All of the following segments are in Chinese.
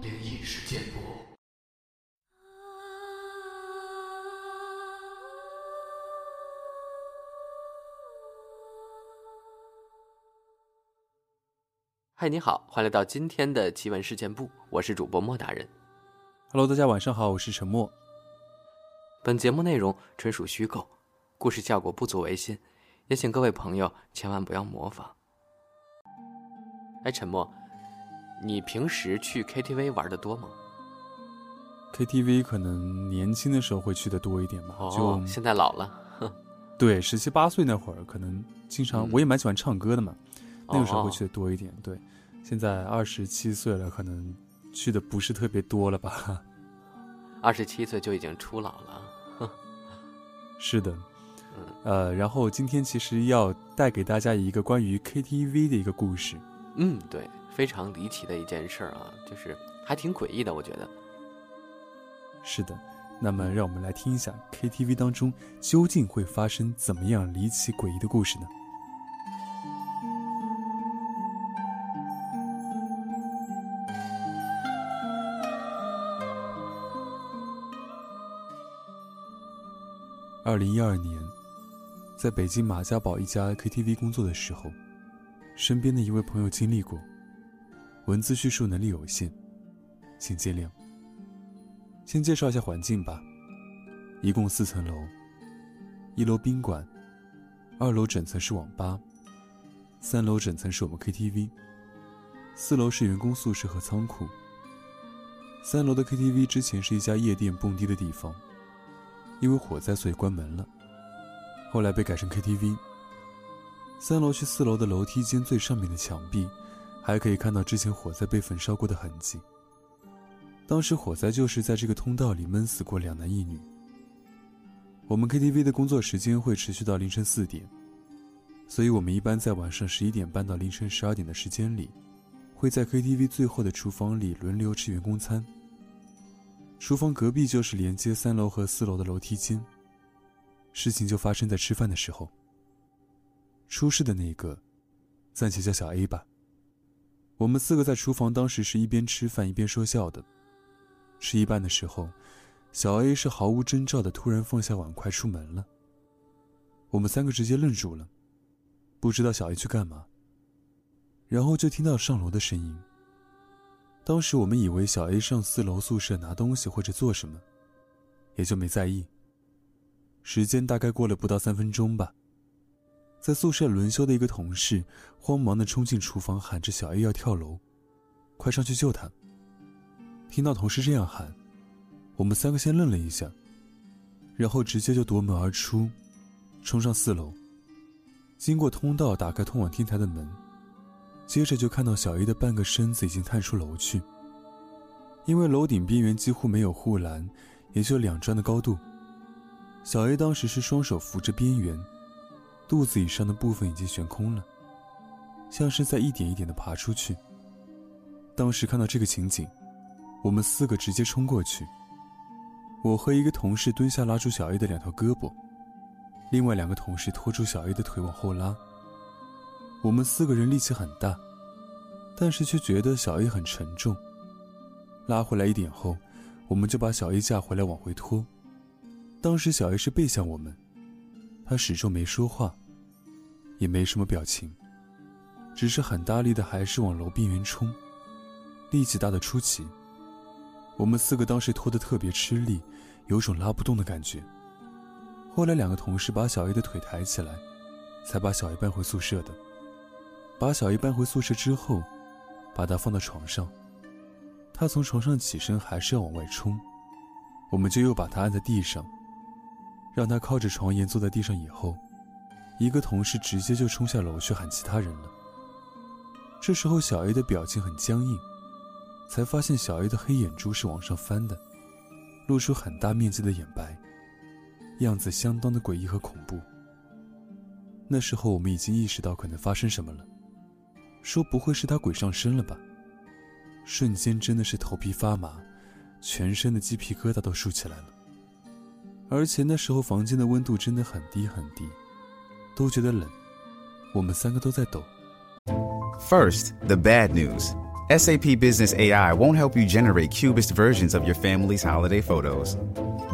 灵异事件簿。嗨，你好，欢迎来到今天的奇闻事件部，我是主播莫大人。Hello，大家晚上好，我是陈默。本节目内容纯属虚构，故事效果不足为信，也请各位朋友千万不要模仿。哎，沉默，你平时去 KTV 玩的多吗？KTV 可能年轻的时候会去的多一点吧，哦，就现在老了。对十七八岁那会儿，可能经常、嗯我也蛮喜欢唱歌的嘛，那个时候会哦去的多一点。对，现在二十七岁了，可能去的不是特别多了吧。二十七岁就已经初老了。是的，嗯呃，然后今天其实要带给大家一个关于 KTV 的一个故事。嗯，对，非常离奇的一件事儿啊，就是还挺诡异的，我觉得。是的，那么让我们来听一下 KTV 当中究竟会发生怎么样离奇诡异的故事呢？二零一二年，在北京马家堡一家 KTV 工作的时候，身边的一位朋友经历过，文字叙述能力有限，请见谅。先介绍一下环境吧，一共四层楼，一楼宾馆，二楼整层是网吧，三楼整层是我们 KTV，四楼是员工宿舍和仓库。三楼的 KTV 之前是一家夜店蹦迪的地方，因为火灾所以关门了，后来被改成 KTV。三楼去四楼的楼梯间最上面的墙壁，还可以看到之前火灾被焚烧过的痕迹。当时火灾就是在这个通道里闷死过两男一女。我们 KTV 的工作时间会持续到凌晨四点，所以我们一般在晚上十一点半到凌晨十二点的时间里，会在 KTV 最后的厨房里轮流吃员工餐。厨房隔壁就是连接三楼和四楼的楼梯间。事情就发生在吃饭的时候。出事的那个，暂且叫小 A 吧。我们四个在厨房，当时是一边吃饭一边说笑的。吃一半的时候，小 A 是毫无征兆的突然放下碗筷出门了。我们三个直接愣住了，不知道小 A 去干嘛。然后就听到上楼的声音。当时我们以为小 A 上四楼宿舍拿东西或者做什么，也就没在意。时间大概过了不到三分钟吧，在宿舍轮休的一个同事慌忙的冲进厨房，喊着小 A 要跳楼，快上去救他。听到同事这样喊，我们三个先愣了一下，然后直接就夺门而出，冲上四楼，经过通道打开通往天台的门，接着就看到小 A 的半个身子已经探出楼去。因为楼顶边缘几乎没有护栏，也就两砖的高度，小 A 当时是双手扶着边缘，肚子以上的部分已经悬空了，像是在一点一点的爬出去。当时看到这个情景。我们四个直接冲过去。我和一个同事蹲下拉住小 A 的两条胳膊，另外两个同事拖住小 A 的腿往后拉。我们四个人力气很大，但是却觉得小 A 很沉重。拉回来一点后，我们就把小 A 架回来往回拖。当时小 A 是背向我们，他始终没说话，也没什么表情，只是很大力的还是往楼边缘冲，力气大的出奇。我们四个当时拖得特别吃力，有种拉不动的感觉。后来两个同事把小 A 的腿抬起来，才把小 A 搬回宿舍的。把小 A 搬回宿舍之后，把他放到床上。他从床上起身，还是要往外冲，我们就又把他按在地上，让他靠着床沿坐在地上。以后，一个同事直接就冲下楼去喊其他人了。这时候小 A 的表情很僵硬。才发现小 A 的黑眼珠是往上翻的，露出很大面积的眼白，样子相当的诡异和恐怖。那时候我们已经意识到可能发生什么了，说不会是他鬼上身了吧？瞬间真的是头皮发麻，全身的鸡皮疙瘩都竖起来了。而且那时候房间的温度真的很低很低，都觉得冷，我们三个都在抖。 First, the bad news. SAP Business AI won't help you generate cubist versions of your family's holiday photos.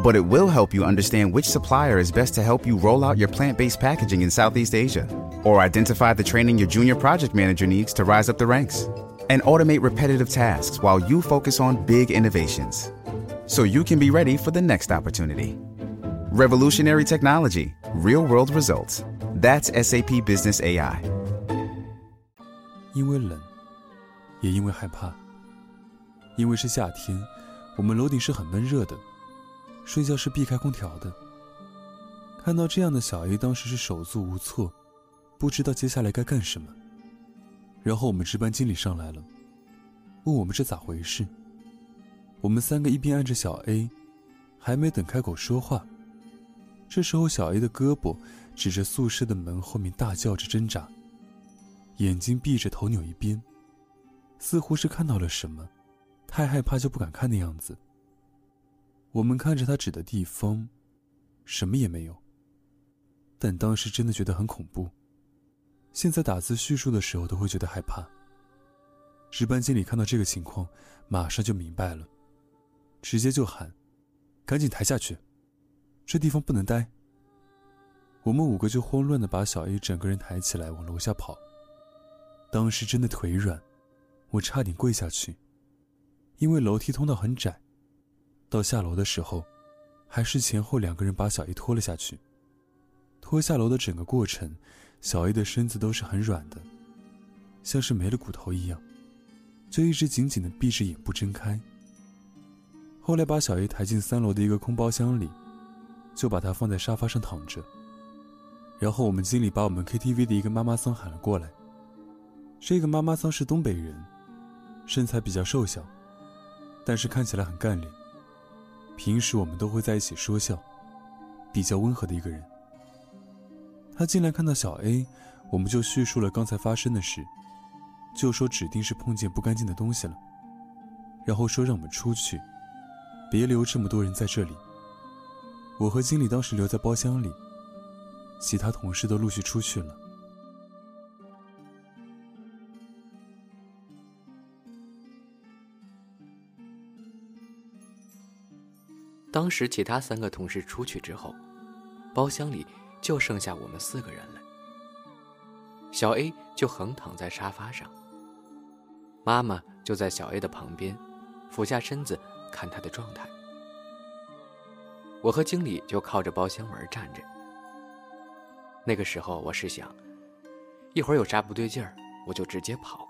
But it will help you understand which supplier is best to help you roll out your plant based packaging in Southeast Asia, or identify the training your junior project manager needs to rise up the ranks, and automate repetitive tasks while you focus on big innovations. So you can be ready for the next opportunity. Revolutionary technology, real world results. That's SAP Business AI. 因为冷，也因为害怕。因为是夏天，我们楼顶是很闷热的，睡觉是避开空调的。看到这样的小 A，当时是手足无措，不知道接下来该干什么。然后我们值班经理上来了，问我们是咋回事。我们三个一边按着小 A，还没等开口说话，这时候小 A 的胳膊指着宿舍的门后面，大叫着挣扎。眼睛闭着，头扭一边，似乎是看到了什么，太害怕就不敢看的样子。我们看着他指的地方，什么也没有。但当时真的觉得很恐怖，现在打字叙述的时候都会觉得害怕。值班经理看到这个情况，马上就明白了，直接就喊：“赶紧抬下去，这地方不能待。”我们五个就慌乱的把小 A 整个人抬起来往楼下跑。当时真的腿软，我差点跪下去。因为楼梯通道很窄，到下楼的时候，还是前后两个人把小 A 拖了下去。拖下楼的整个过程，小 A 的身子都是很软的，像是没了骨头一样，就一直紧紧的闭着眼不睁开。后来把小 A 抬进三楼的一个空包厢里，就把他放在沙发上躺着。然后我们经理把我们 KTV 的一个妈妈桑喊了过来。这个妈妈桑是东北人，身材比较瘦小，但是看起来很干练。平时我们都会在一起说笑，比较温和的一个人。他进来看到小 A，我们就叙述了刚才发生的事，就说指定是碰见不干净的东西了，然后说让我们出去，别留这么多人在这里。我和经理当时留在包厢里，其他同事都陆续出去了。当时其他三个同事出去之后，包厢里就剩下我们四个人了。小 A 就横躺在沙发上，妈妈就在小 A 的旁边，俯下身子看他的状态。我和经理就靠着包厢门站着。那个时候我是想，一会儿有啥不对劲儿，我就直接跑。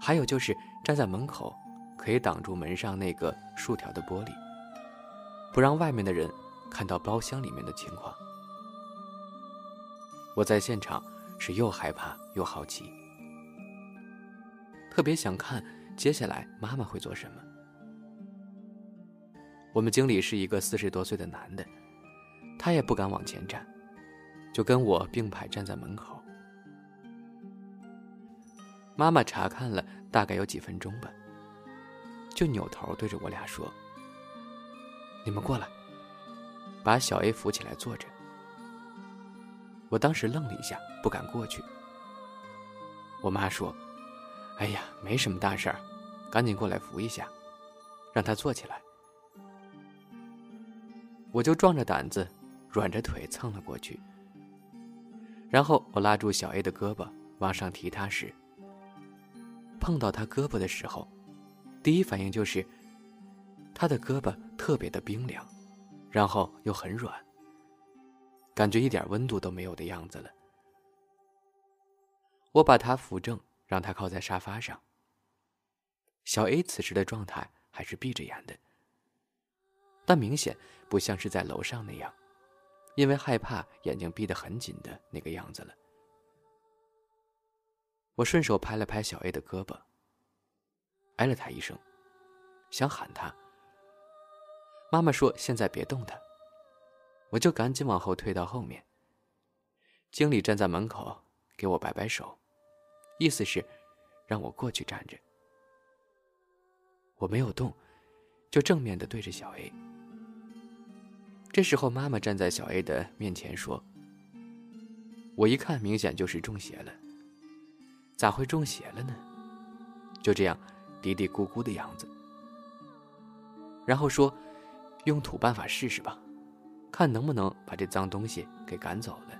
还有就是站在门口。可以挡住门上那个竖条的玻璃，不让外面的人看到包厢里面的情况。我在现场是又害怕又好奇，特别想看接下来妈妈会做什么。我们经理是一个四十多岁的男的，他也不敢往前站，就跟我并排站在门口。妈妈查看了大概有几分钟吧。就扭头对着我俩说：“你们过来，把小 A 扶起来坐着。”我当时愣了一下，不敢过去。我妈说：“哎呀，没什么大事儿，赶紧过来扶一下，让他坐起来。”我就壮着胆子，软着腿蹭了过去。然后我拉住小 A 的胳膊往上提他时，碰到他胳膊的时候。第一反应就是，他的胳膊特别的冰凉，然后又很软，感觉一点温度都没有的样子了。我把他扶正，让他靠在沙发上。小 A 此时的状态还是闭着眼的，但明显不像是在楼上那样，因为害怕眼睛闭得很紧的那个样子了。我顺手拍了拍小 A 的胳膊。挨了他一声，想喊他。妈妈说：“现在别动他。”我就赶紧往后退到后面。经理站在门口，给我摆摆手，意思是让我过去站着。我没有动，就正面的对着小 A。这时候，妈妈站在小 A 的面前说：“我一看，明显就是中邪了，咋会中邪了呢？就这样，嘀嘀咕咕的样子。然后说：“用土办法试试吧，看能不能把这脏东西给赶走了。”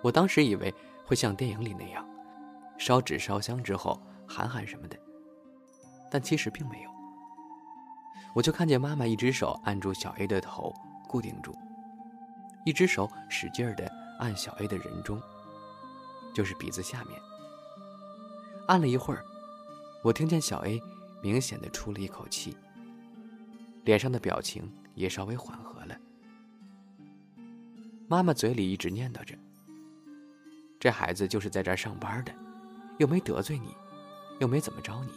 我当时以为会像电影里那样，烧纸烧香之后喊喊什么的，但其实并没有。我就看见妈妈一只手按住小 A 的头，固定住，一只手使劲儿的按小 A 的人中，就是鼻子下面。按了一会儿，我听见小 A 明显的出了一口气，脸上的表情也稍微缓和了。妈妈嘴里一直念叨着：“这孩子就是在这儿上班的，又没得罪你，又没怎么着你，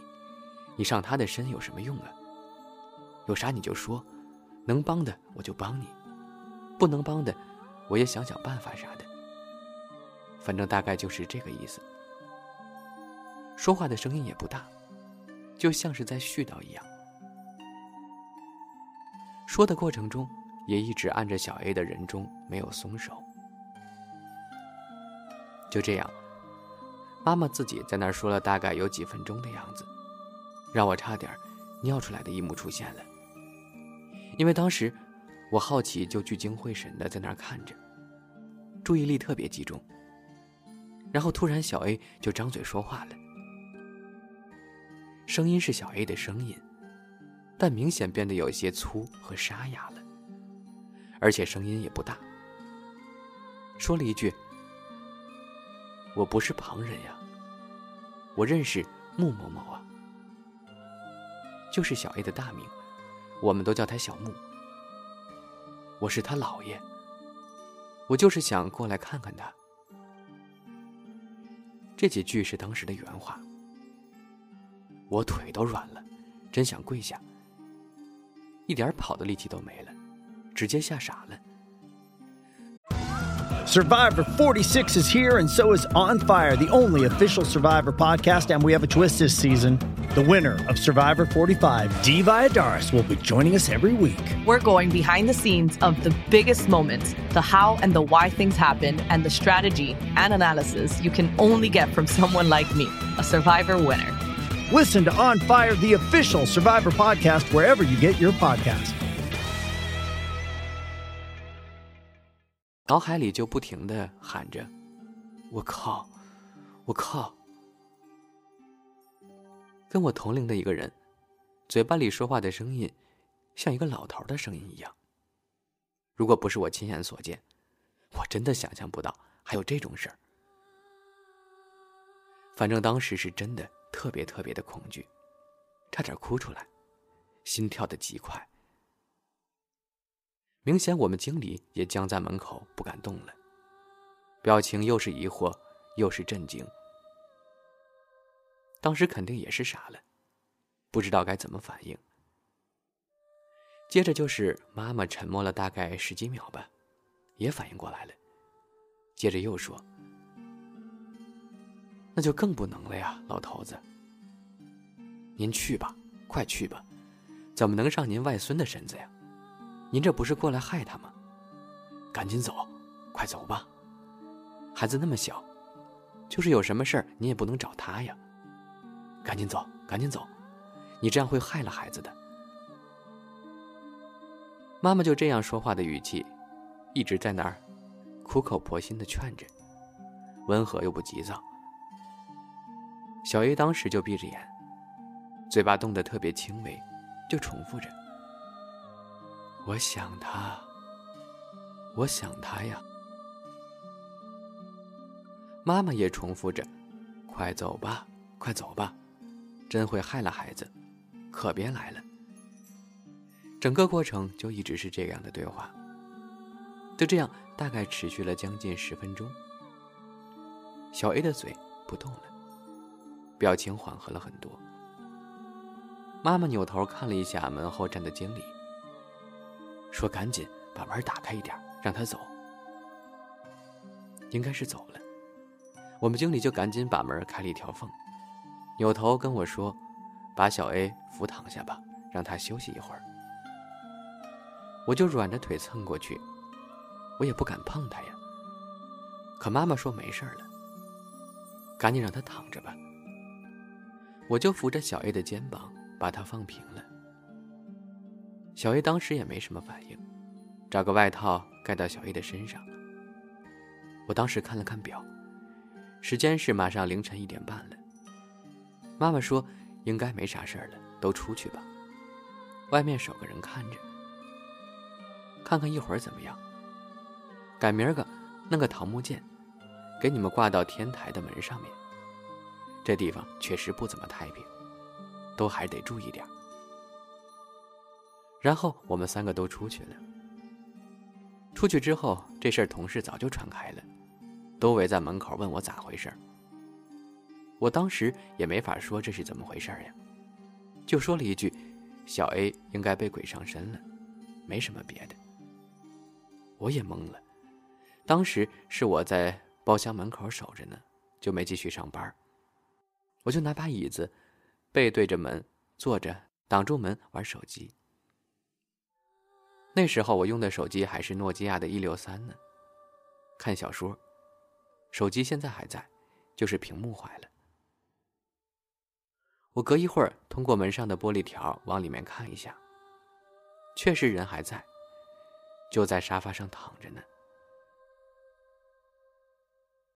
你上他的身有什么用啊？”有啥你就说，能帮的我就帮你，不能帮的，我也想想办法啥的。反正大概就是这个意思。说话的声音也不大，就像是在絮叨一样。说的过程中，也一直按着小 A 的人中没有松手。就这样，妈妈自己在那儿说了大概有几分钟的样子，让我差点尿出来的一幕出现了。因为当时我好奇，就聚精会神的在那儿看着，注意力特别集中。然后突然小 A 就张嘴说话了，声音是小 A 的声音，但明显变得有些粗和沙哑了，而且声音也不大。说了一句：“我不是旁人呀，我认识穆某某啊，就是小 A 的大名。”我们都叫他小木。我是他姥爷。我就是想过来看看他。这几句是当时的原话。我腿都软了，真想跪下，一点跑的力气都没了，直接吓傻了。Survivor 46 is here, and so is On Fire, the only official Survivor podcast. And we have a twist this season. The winner of Survivor 45, Dee Valladares, will be joining us every week. We're going behind the scenes of the biggest moments, the how and the why things happen, and the strategy and analysis you can only get from someone like me, a Survivor winner. Listen to On Fire, the official Survivor podcast, wherever you get your podcast. 脑海里就不停的喊着：“我靠，我靠！” 跟我同龄的一个人，嘴巴里说话的声音，像一个老头的声音一样。如果不是我亲眼所见，我真的想象不到还有这种事儿。反正当时是真的特别特别的恐惧，差点哭出来，心跳的极快。明显我们经理也僵在门口不敢动了，表情又是疑惑又是震惊。当时肯定也是傻了，不知道该怎么反应。接着就是妈妈沉默了大概十几秒吧，也反应过来了，接着又说：“那就更不能了呀，老头子，您去吧，快去吧，怎么能上您外孙的身子呀？”您这不是过来害他吗？赶紧走，快走吧。孩子那么小，就是有什么事儿，你也不能找他呀。赶紧走，赶紧走，你这样会害了孩子的。妈妈就这样说话的语气，一直在那儿苦口婆心的劝着，温和又不急躁。小 A 当时就闭着眼，嘴巴动得特别轻微，就重复着。我想他，我想他呀。妈妈也重复着：“快走吧，快走吧，真会害了孩子，可别来了。”整个过程就一直是这样的对话。就这样，大概持续了将近十分钟。小 A 的嘴不动了，表情缓和了很多。妈妈扭头看了一下门后站的经理。说：“赶紧把门打开一点，让他走。”应该是走了。我们经理就赶紧把门开了一条缝，扭头跟我说：“把小 A 扶躺下吧，让他休息一会儿。”我就软着腿蹭过去，我也不敢碰他呀。可妈妈说没事了，赶紧让他躺着吧。我就扶着小 A 的肩膀，把他放平了。小 A 当时也没什么反应，找个外套盖到小 A 的身上。我当时看了看表，时间是马上凌晨一点半了。妈妈说应该没啥事儿了，都出去吧，外面守个人看着，看看一会儿怎么样。改明儿个弄个桃木剑，给你们挂到天台的门上面。这地方确实不怎么太平，都还得注意点。然后我们三个都出去了。出去之后，这事儿同事早就传开了，都围在门口问我咋回事儿我当时也没法说这是怎么回事呀，就说了一句：“小 A 应该被鬼上身了，没什么别的。”我也懵了，当时是我在包厢门口守着呢，就没继续上班。我就拿把椅子，背对着门坐着，挡住门玩手机。那时候我用的手机还是诺基亚的一六三呢，看小说。手机现在还在，就是屏幕坏了。我隔一会儿通过门上的玻璃条往里面看一下，确实人还在，就在沙发上躺着呢。